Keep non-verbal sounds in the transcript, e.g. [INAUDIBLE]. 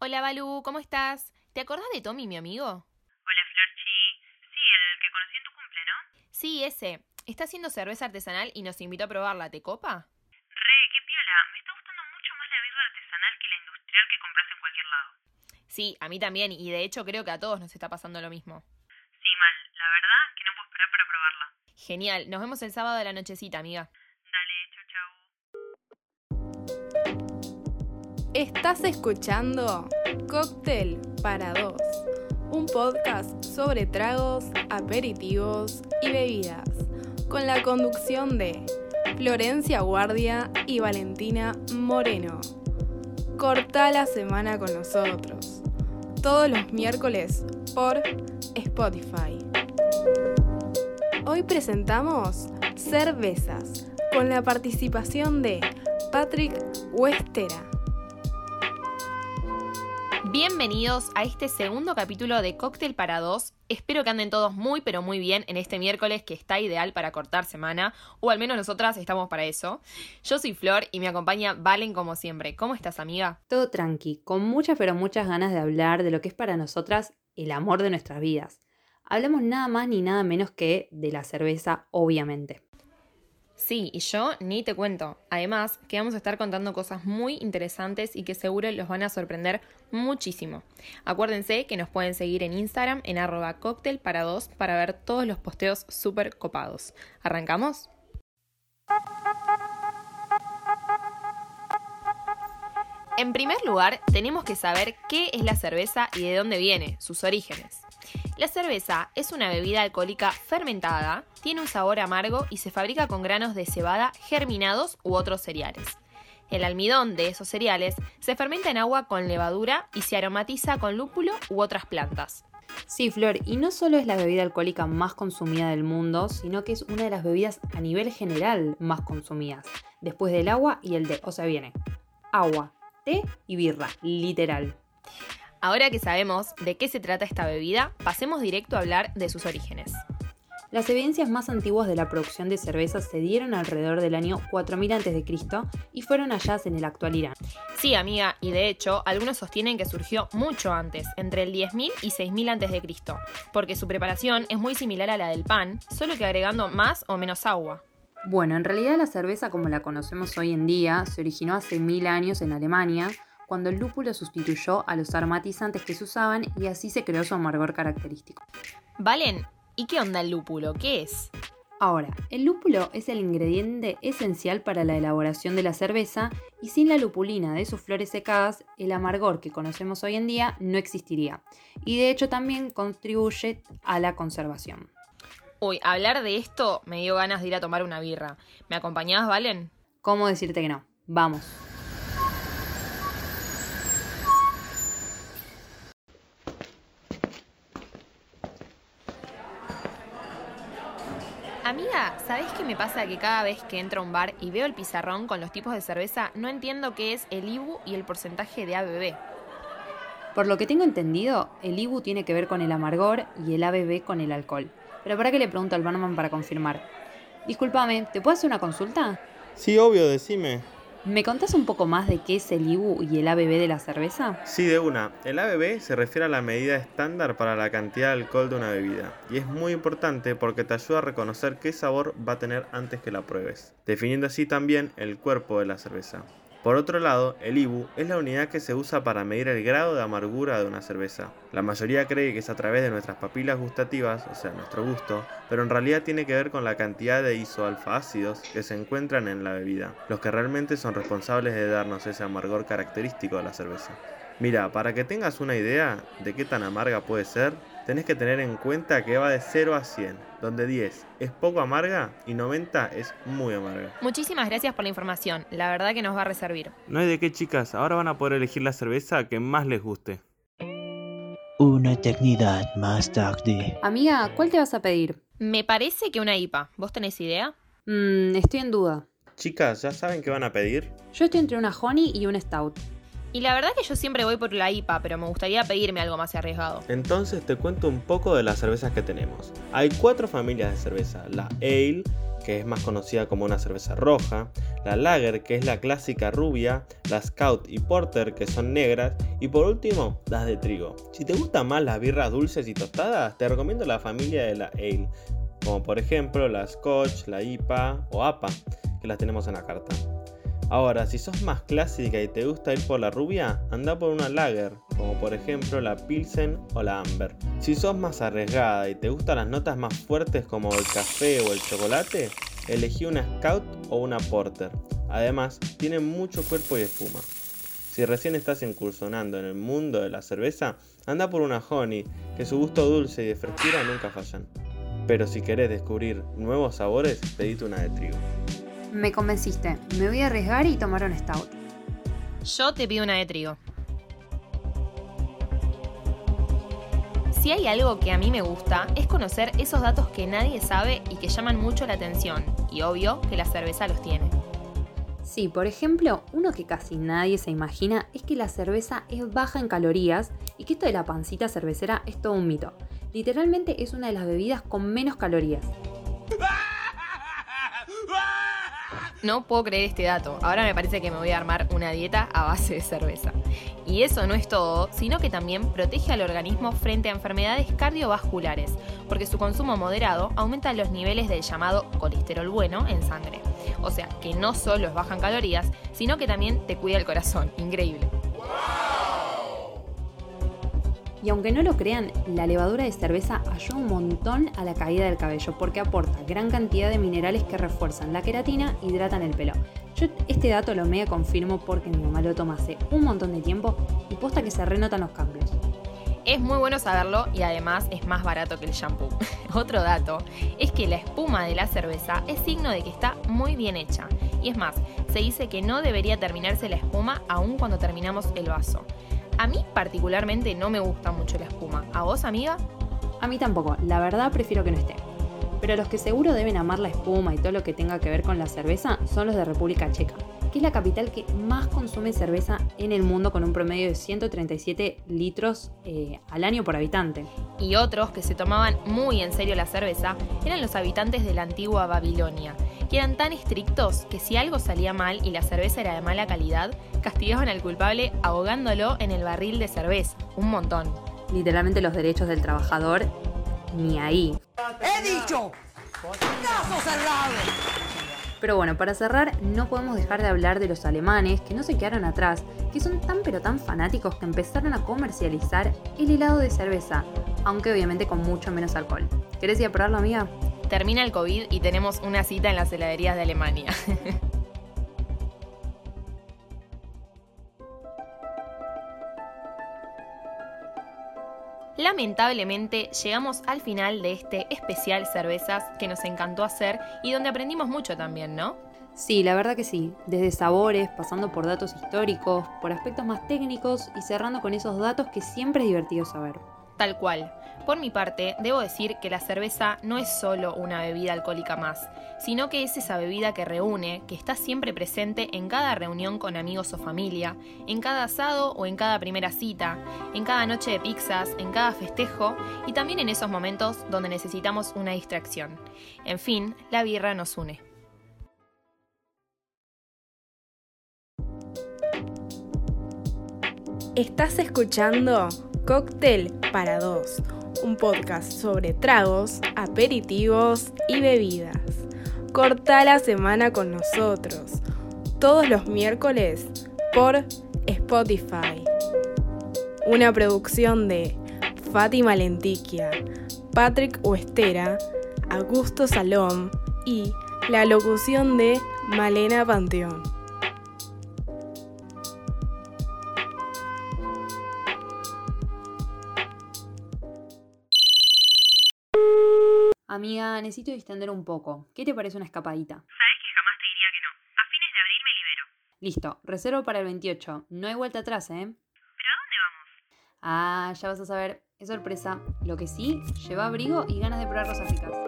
Hola Balú, ¿cómo estás? ¿Te acordás de Tommy, mi amigo? Hola Florchi. Sí, el que conocí en tu cumple, ¿no? Sí, ese. Está haciendo cerveza artesanal y nos invitó a probarla. ¿Te copa? Re, qué piola. Me está gustando mucho más la birra artesanal que la industrial que compras en cualquier lado. Sí, a mí también, y de hecho creo que a todos nos está pasando lo mismo. Sí, mal. La verdad que no puedo esperar para probarla. Genial, nos vemos el sábado de la nochecita, amiga. Dale, chau chau. Estás escuchando Cóctel para dos, un podcast sobre tragos, aperitivos y bebidas, con la conducción de Florencia Guardia y Valentina Moreno. Corta la semana con nosotros, todos los miércoles por Spotify. Hoy presentamos Cervezas, con la participación de Patrick Westera. Bienvenidos a este segundo capítulo de Cóctel para dos. Espero que anden todos muy pero muy bien en este miércoles que está ideal para cortar semana, o al menos nosotras estamos para eso. Yo soy Flor y me acompaña Valen como siempre. ¿Cómo estás, amiga? Todo tranqui, con muchas pero muchas ganas de hablar de lo que es para nosotras el amor de nuestras vidas. Hablamos nada más ni nada menos que de la cerveza, obviamente. Sí, y yo ni te cuento. Además, que vamos a estar contando cosas muy interesantes y que seguro los van a sorprender muchísimo. Acuérdense que nos pueden seguir en Instagram en arroba cóctel para dos para ver todos los posteos súper copados. ¿Arrancamos? En primer lugar, tenemos que saber qué es la cerveza y de dónde viene, sus orígenes. La cerveza es una bebida alcohólica fermentada, tiene un sabor amargo y se fabrica con granos de cebada germinados u otros cereales. El almidón de esos cereales se fermenta en agua con levadura y se aromatiza con lúpulo u otras plantas. Sí, Flor, y no solo es la bebida alcohólica más consumida del mundo, sino que es una de las bebidas a nivel general más consumidas, después del agua y el té. O sea, viene agua, té y birra, literal. Ahora que sabemos de qué se trata esta bebida, pasemos directo a hablar de sus orígenes. Las evidencias más antiguas de la producción de cerveza se dieron alrededor del año 4000 a.C. y fueron halladas en el actual Irán. Sí, amiga, y de hecho, algunos sostienen que surgió mucho antes, entre el 10.000 y 6.000 a.C., porque su preparación es muy similar a la del pan, solo que agregando más o menos agua. Bueno, en realidad la cerveza como la conocemos hoy en día se originó hace mil años en Alemania, cuando el lúpulo sustituyó a los aromatizantes que se usaban y así se creó su amargor característico. Valen, ¿y qué onda el lúpulo? ¿Qué es? Ahora, el lúpulo es el ingrediente esencial para la elaboración de la cerveza y sin la lupulina de sus flores secadas, el amargor que conocemos hoy en día no existiría. Y de hecho también contribuye a la conservación. Uy, hablar de esto me dio ganas de ir a tomar una birra. ¿Me acompañás, Valen? ¿Cómo decirte que no? Vamos. Amiga, ¿sabés qué me pasa? Que cada vez que entro a un bar y veo el pizarrón con los tipos de cerveza, no entiendo qué es el IBU y el porcentaje de ABV. Por lo que tengo entendido, el IBU tiene que ver con el amargor y el ABV con el alcohol. Pero para que le pregunto al barman para confirmar. Discúlpame, ¿te puedo hacer una consulta? Sí, obvio, decime. ¿Me contás un poco más de qué es el IBU y el ABV de la cerveza? Sí, de una. El ABV se refiere a la medida estándar para la cantidad de alcohol de una bebida. Y es muy importante porque te ayuda a reconocer qué sabor va a tener antes que la pruebes, definiendo así también el cuerpo de la cerveza. Por otro lado, el IBU es la unidad que se usa para medir el grado de amargura de una cerveza. La mayoría cree que es a través de nuestras papilas gustativas, o sea, nuestro gusto, pero en realidad tiene que ver con la cantidad de isoalfa-ácidos que se encuentran en la bebida, los que realmente son responsables de darnos ese amargor característico de la cerveza. Mira, para que tengas una idea de qué tan amarga puede ser, tenés que tener en cuenta que va de 0 a 100, donde 10 es poco amarga y 90 es muy amarga. Muchísimas gracias por la información, la verdad que nos va a reservir. No hay de qué chicas, ahora van a poder elegir la cerveza que más les guste. Una eternidad más tarde. Amiga, ¿cuál te vas a pedir? Me parece que una IPA. ¿Vos tenés idea? Mmm, estoy en duda. Chicas, ¿ya saben qué van a pedir? Yo estoy entre una honey y un stout. Y la verdad que yo siempre voy por la IPA, pero me gustaría pedirme algo más arriesgado. Entonces te cuento un poco de las cervezas que tenemos. Hay cuatro familias de cerveza. La Ale, que es más conocida como una cerveza roja, la Lager, que es la clásica rubia, la Scout y Porter, que son negras, y por último, las de trigo. Si te gustan más las birras dulces y tostadas, te recomiendo la familia de la Ale, como por ejemplo la Scotch, la IPA o APA, que las tenemos en la carta. Ahora, si sos más clásica y te gusta ir por la rubia, anda por una lager, como por ejemplo la Pilsen o la Amber. Si sos más arriesgada y te gustan las notas más fuertes como el café o el chocolate, elegí una Scout o una Porter. Además, tienen mucho cuerpo y espuma. Si recién estás incursionando en el mundo de la cerveza, anda por una Honey, que su gusto dulce y de frescura nunca fallan. Pero si querés descubrir nuevos sabores, pedite una de trigo. Me convenciste, me voy a arriesgar y tomar un stout. Yo te pido una de trigo. Si hay algo que a mí me gusta es conocer esos datos que nadie sabe y que llaman mucho la atención, y obvio que la cerveza los tiene. Sí, por ejemplo, uno que casi nadie se imagina es que la cerveza es baja en calorías y que esto de la pancita cervecera es todo un mito. Literalmente es una de las bebidas con menos calorías. No puedo creer este dato. Ahora me parece que me voy a armar una dieta a base de cerveza. Y eso no es todo, sino que también protege al organismo frente a enfermedades cardiovasculares, porque su consumo moderado aumenta los niveles del llamado colesterol bueno en sangre. O sea, que no solo es baja en calorías, sino que también te cuida el corazón. Increíble. Y aunque no lo crean, la levadura de cerveza ayuda un montón a la caída del cabello porque aporta gran cantidad de minerales que refuerzan la queratina y hidratan el pelo. Yo este dato lo mega confirmo porque mi mamá lo toma hace un montón de tiempo y posta que se renotan los cambios. Es muy bueno saberlo y además es más barato que el shampoo. [LAUGHS] Otro dato es que la espuma de la cerveza es signo de que está muy bien hecha. Y es más, se dice que no debería terminarse la espuma aún cuando terminamos el vaso. A mí particularmente no me gusta mucho la espuma. ¿A vos, amiga? A mí tampoco, la verdad prefiero que no esté. Pero los que seguro deben amar la espuma y todo lo que tenga que ver con la cerveza son los de República Checa, que es la capital que más consume cerveza en el mundo con un promedio de 137 litros eh, al año por habitante. Y otros que se tomaban muy en serio la cerveza eran los habitantes de la antigua Babilonia, que eran tan estrictos que si algo salía mal y la cerveza era de mala calidad, castigaban al culpable ahogándolo en el barril de cerveza. Un montón. Literalmente los derechos del trabajador, ni ahí. ¡He dicho! ¡Caso cerrado! Pero bueno, para cerrar, no podemos dejar de hablar de los alemanes que no se quedaron atrás, que son tan pero tan fanáticos que empezaron a comercializar el helado de cerveza, aunque obviamente con mucho menos alcohol. ¿Querés ir a probarlo, amiga? Termina el COVID y tenemos una cita en las heladerías de Alemania. [LAUGHS] Lamentablemente llegamos al final de este especial cervezas que nos encantó hacer y donde aprendimos mucho también, ¿no? Sí, la verdad que sí. Desde sabores, pasando por datos históricos, por aspectos más técnicos y cerrando con esos datos que siempre es divertido saber. Tal cual. Por mi parte, debo decir que la cerveza no es solo una bebida alcohólica más, sino que es esa bebida que reúne, que está siempre presente en cada reunión con amigos o familia, en cada asado o en cada primera cita, en cada noche de pizzas, en cada festejo y también en esos momentos donde necesitamos una distracción. En fin, la birra nos une. Estás escuchando Cóctel para dos, un podcast sobre tragos, aperitivos y bebidas. Corta la semana con nosotros, todos los miércoles por Spotify. Una producción de Fátima Lentiquia, Patrick Huestera, Augusto Salom y la locución de Malena Panteón. Amiga, necesito distender un poco. ¿Qué te parece una escapadita? Sabes que jamás te diría que no. A fines de abril me libero. Listo, reservo para el 28. No hay vuelta atrás, ¿eh? ¿Pero a dónde vamos? Ah, ya vas a saber. Es sorpresa. Lo que sí, lleva abrigo y ganas de probar cosas ricas.